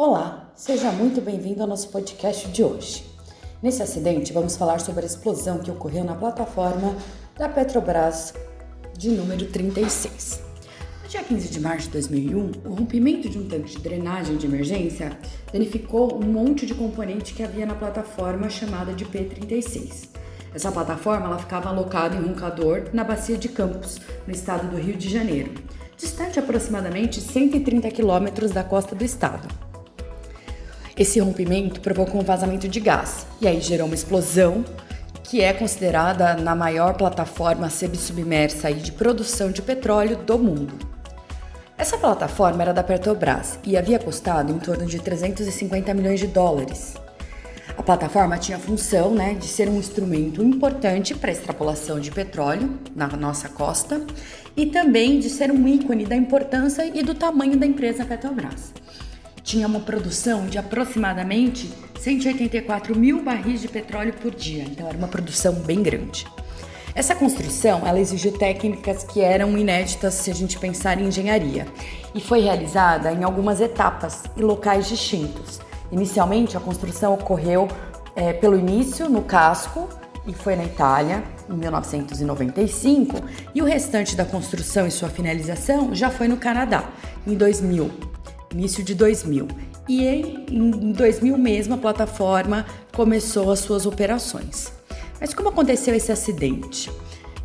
Olá, seja muito bem-vindo ao nosso podcast de hoje. Nesse acidente, vamos falar sobre a explosão que ocorreu na plataforma da Petrobras de número 36. No dia 15 de março de 2001, o rompimento de um tanque de drenagem de emergência danificou um monte de componente que havia na plataforma chamada de P36. Essa plataforma ela ficava alocada em Roncador, na Bacia de Campos, no estado do Rio de Janeiro, distante aproximadamente 130 quilômetros da costa do estado. Esse rompimento provocou um vazamento de gás e aí gerou uma explosão que é considerada na maior plataforma submersa de produção de petróleo do mundo. Essa plataforma era da Petrobras e havia custado em torno de 350 milhões de dólares. A plataforma tinha a função né, de ser um instrumento importante para a extrapolação de petróleo na nossa costa e também de ser um ícone da importância e do tamanho da empresa Petrobras tinha uma produção de aproximadamente 184 mil barris de petróleo por dia, então era uma produção bem grande. Essa construção ela exigiu técnicas que eram inéditas se a gente pensar em engenharia e foi realizada em algumas etapas e locais distintos. Inicialmente, a construção ocorreu é, pelo início no casco e foi na Itália em 1995 e o restante da construção e sua finalização já foi no Canadá em 2000 início de 2000. E em 2000 mesmo a plataforma começou as suas operações. Mas como aconteceu esse acidente?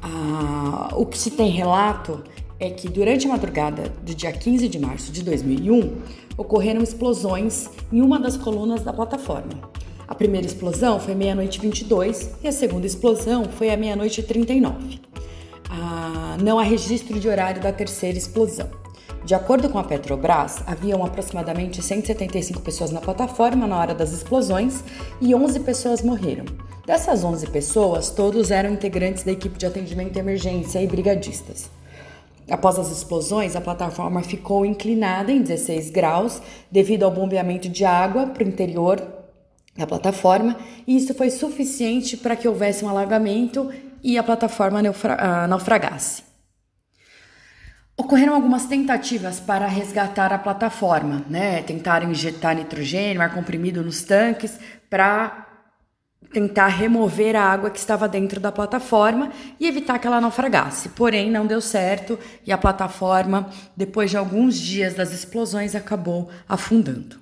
Ah, o que se tem relato é que durante a madrugada do dia 15 de março de 2001 ocorreram explosões em uma das colunas da plataforma. A primeira explosão foi meia-noite 22 e a segunda explosão foi à meia-noite 39. Ah, não há registro de horário da terceira explosão. De acordo com a Petrobras, haviam aproximadamente 175 pessoas na plataforma na hora das explosões e 11 pessoas morreram. Dessas 11 pessoas, todos eram integrantes da equipe de atendimento de emergência e brigadistas. Após as explosões, a plataforma ficou inclinada em 16 graus devido ao bombeamento de água para o interior da plataforma, e isso foi suficiente para que houvesse um alagamento e a plataforma ah, naufragasse. Ocorreram algumas tentativas para resgatar a plataforma, né? Tentaram injetar nitrogênio, ar comprimido nos tanques para tentar remover a água que estava dentro da plataforma e evitar que ela naufragasse. Porém, não deu certo e a plataforma, depois de alguns dias das explosões, acabou afundando.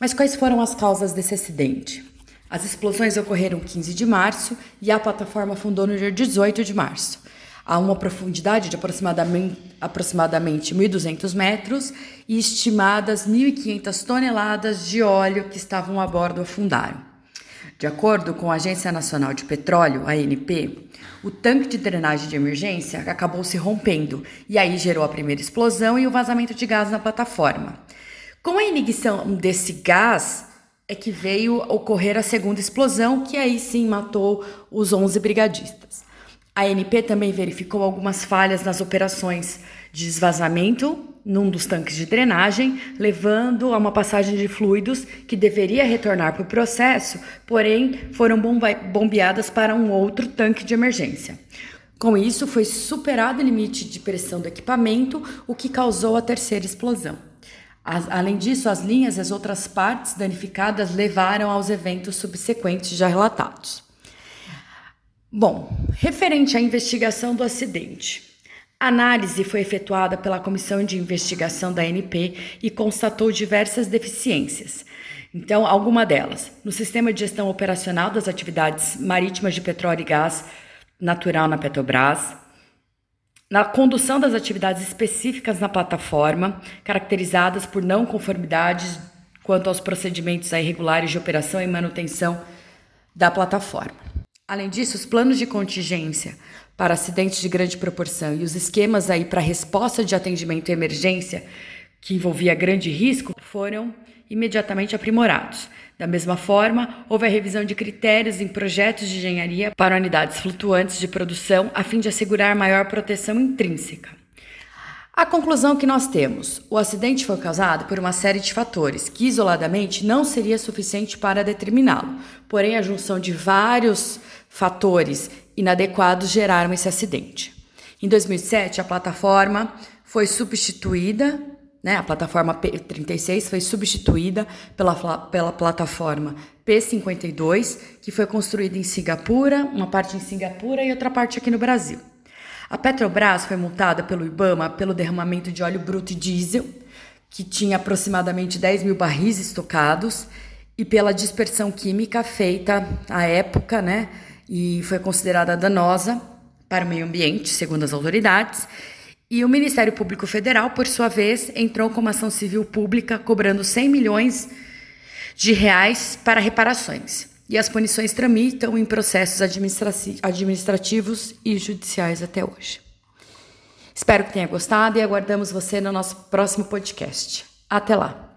Mas quais foram as causas desse acidente? As explosões ocorreram 15 de março e a plataforma afundou no dia 18 de março a uma profundidade de aproximadamente, aproximadamente 1.200 metros e estimadas 1.500 toneladas de óleo que estavam a bordo afundaram. De acordo com a Agência Nacional de Petróleo, ANP, o tanque de drenagem de emergência acabou se rompendo e aí gerou a primeira explosão e o vazamento de gás na plataforma. Com a ignição desse gás, é que veio ocorrer a segunda explosão, que aí sim matou os 11 brigadistas. A ANP também verificou algumas falhas nas operações de desvazamento num dos tanques de drenagem, levando a uma passagem de fluidos que deveria retornar para o processo, porém foram bombeadas para um outro tanque de emergência. Com isso, foi superado o limite de pressão do equipamento, o que causou a terceira explosão. As, além disso, as linhas e as outras partes danificadas levaram aos eventos subsequentes já relatados. Bom, referente à investigação do acidente. A análise foi efetuada pela Comissão de Investigação da ANP e constatou diversas deficiências. Então, alguma delas, no sistema de gestão operacional das atividades marítimas de petróleo e gás natural na Petrobras, na condução das atividades específicas na plataforma, caracterizadas por não conformidades quanto aos procedimentos irregulares de operação e manutenção da plataforma. Além disso, os planos de contingência para acidentes de grande proporção e os esquemas aí para resposta de atendimento e emergência que envolvia grande risco foram imediatamente aprimorados. Da mesma forma, houve a revisão de critérios em projetos de engenharia para unidades flutuantes de produção a fim de assegurar maior proteção intrínseca. A conclusão que nós temos: o acidente foi causado por uma série de fatores que isoladamente não seria suficiente para determiná-lo. Porém, a junção de vários fatores inadequados geraram esse acidente. Em 2007, a plataforma foi substituída né? A plataforma P36 foi substituída pela, pela plataforma P52, que foi construída em Singapura, uma parte em Singapura e outra parte aqui no Brasil. A Petrobras foi multada pelo IBAMA pelo derramamento de óleo bruto e diesel, que tinha aproximadamente 10 mil barris estocados, e pela dispersão química feita à época, né? E foi considerada danosa para o meio ambiente, segundo as autoridades. E o Ministério Público Federal, por sua vez, entrou com uma ação civil pública cobrando 100 milhões de reais para reparações e as punições tramitam em processos administrativos e judiciais até hoje. Espero que tenha gostado e aguardamos você no nosso próximo podcast. Até lá!